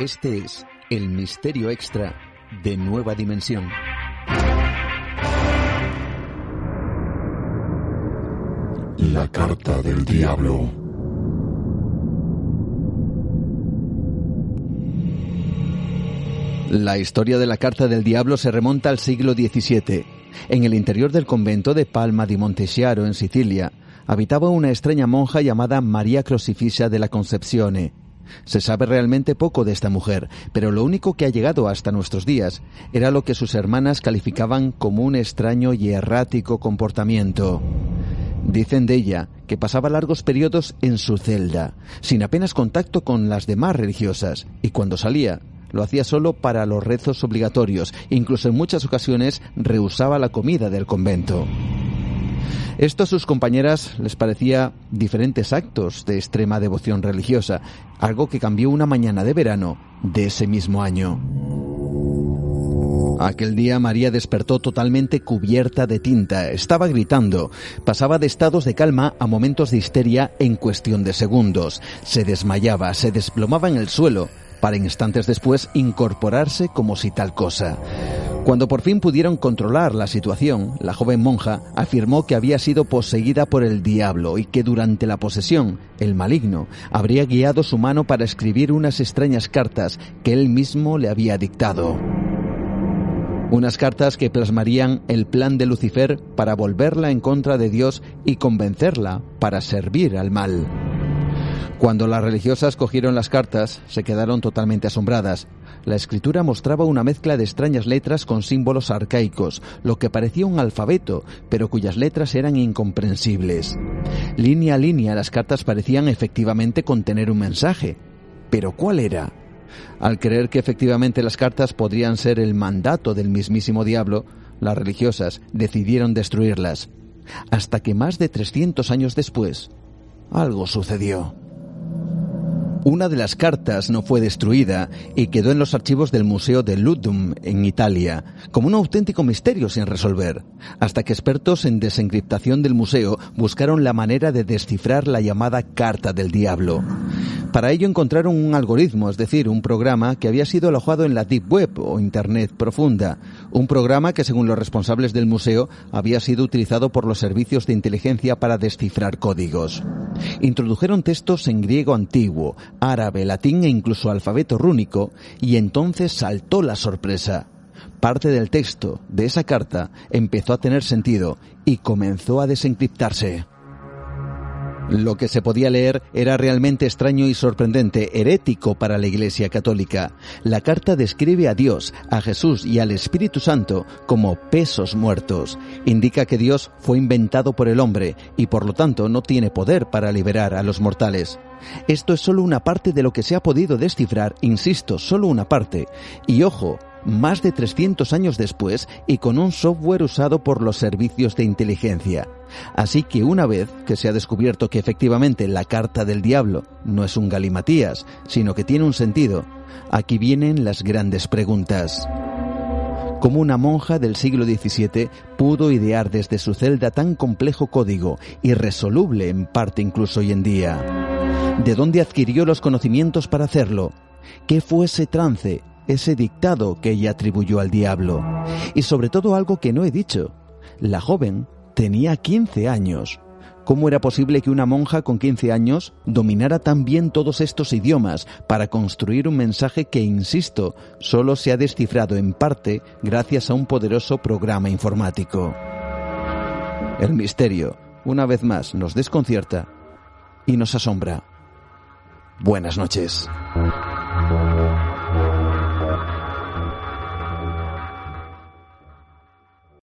Este es el misterio extra de Nueva Dimensión. La carta del diablo. La historia de la carta del diablo se remonta al siglo XVII. En el interior del convento de Palma di Montesiaro, en Sicilia, habitaba una extraña monja llamada María Crocifissa de la Concepcione. Se sabe realmente poco de esta mujer, pero lo único que ha llegado hasta nuestros días era lo que sus hermanas calificaban como un extraño y errático comportamiento. Dicen de ella que pasaba largos periodos en su celda, sin apenas contacto con las demás religiosas, y cuando salía, lo hacía solo para los rezos obligatorios, incluso en muchas ocasiones rehusaba la comida del convento. Esto a sus compañeras les parecía diferentes actos de extrema devoción religiosa, algo que cambió una mañana de verano de ese mismo año. Aquel día María despertó totalmente cubierta de tinta, estaba gritando, pasaba de estados de calma a momentos de histeria en cuestión de segundos, se desmayaba, se desplomaba en el suelo, para instantes después incorporarse como si tal cosa. Cuando por fin pudieron controlar la situación, la joven monja afirmó que había sido poseída por el diablo y que durante la posesión, el maligno habría guiado su mano para escribir unas extrañas cartas que él mismo le había dictado. Unas cartas que plasmarían el plan de Lucifer para volverla en contra de Dios y convencerla para servir al mal. Cuando las religiosas cogieron las cartas, se quedaron totalmente asombradas. La escritura mostraba una mezcla de extrañas letras con símbolos arcaicos, lo que parecía un alfabeto, pero cuyas letras eran incomprensibles. Línea a línea las cartas parecían efectivamente contener un mensaje. ¿Pero cuál era? Al creer que efectivamente las cartas podrían ser el mandato del mismísimo diablo, las religiosas decidieron destruirlas. Hasta que más de 300 años después, algo sucedió. Una de las cartas no fue destruida y quedó en los archivos del Museo de Ludum, en Italia, como un auténtico misterio sin resolver, hasta que expertos en desencriptación del museo buscaron la manera de descifrar la llamada Carta del Diablo. Para ello encontraron un algoritmo, es decir, un programa que había sido alojado en la Deep Web o Internet profunda, un programa que según los responsables del museo había sido utilizado por los servicios de inteligencia para descifrar códigos. Introdujeron textos en griego antiguo, árabe, latín e incluso alfabeto rúnico, y entonces saltó la sorpresa. Parte del texto de esa carta empezó a tener sentido y comenzó a desencriptarse. Lo que se podía leer era realmente extraño y sorprendente, herético para la Iglesia Católica. La carta describe a Dios, a Jesús y al Espíritu Santo como pesos muertos. Indica que Dios fue inventado por el hombre y por lo tanto no tiene poder para liberar a los mortales. Esto es solo una parte de lo que se ha podido descifrar, insisto, solo una parte. Y ojo, más de 300 años después y con un software usado por los servicios de inteligencia. Así que una vez que se ha descubierto que efectivamente la carta del diablo no es un galimatías, sino que tiene un sentido, aquí vienen las grandes preguntas. ¿Cómo una monja del siglo XVII pudo idear desde su celda tan complejo código, irresoluble en parte incluso hoy en día? ¿De dónde adquirió los conocimientos para hacerlo? ¿Qué fue ese trance, ese dictado que ella atribuyó al diablo? Y sobre todo algo que no he dicho. La joven tenía 15 años. ¿Cómo era posible que una monja con 15 años dominara tan bien todos estos idiomas para construir un mensaje que, insisto, solo se ha descifrado en parte gracias a un poderoso programa informático? El misterio, una vez más, nos desconcierta y nos asombra. Buenas noches.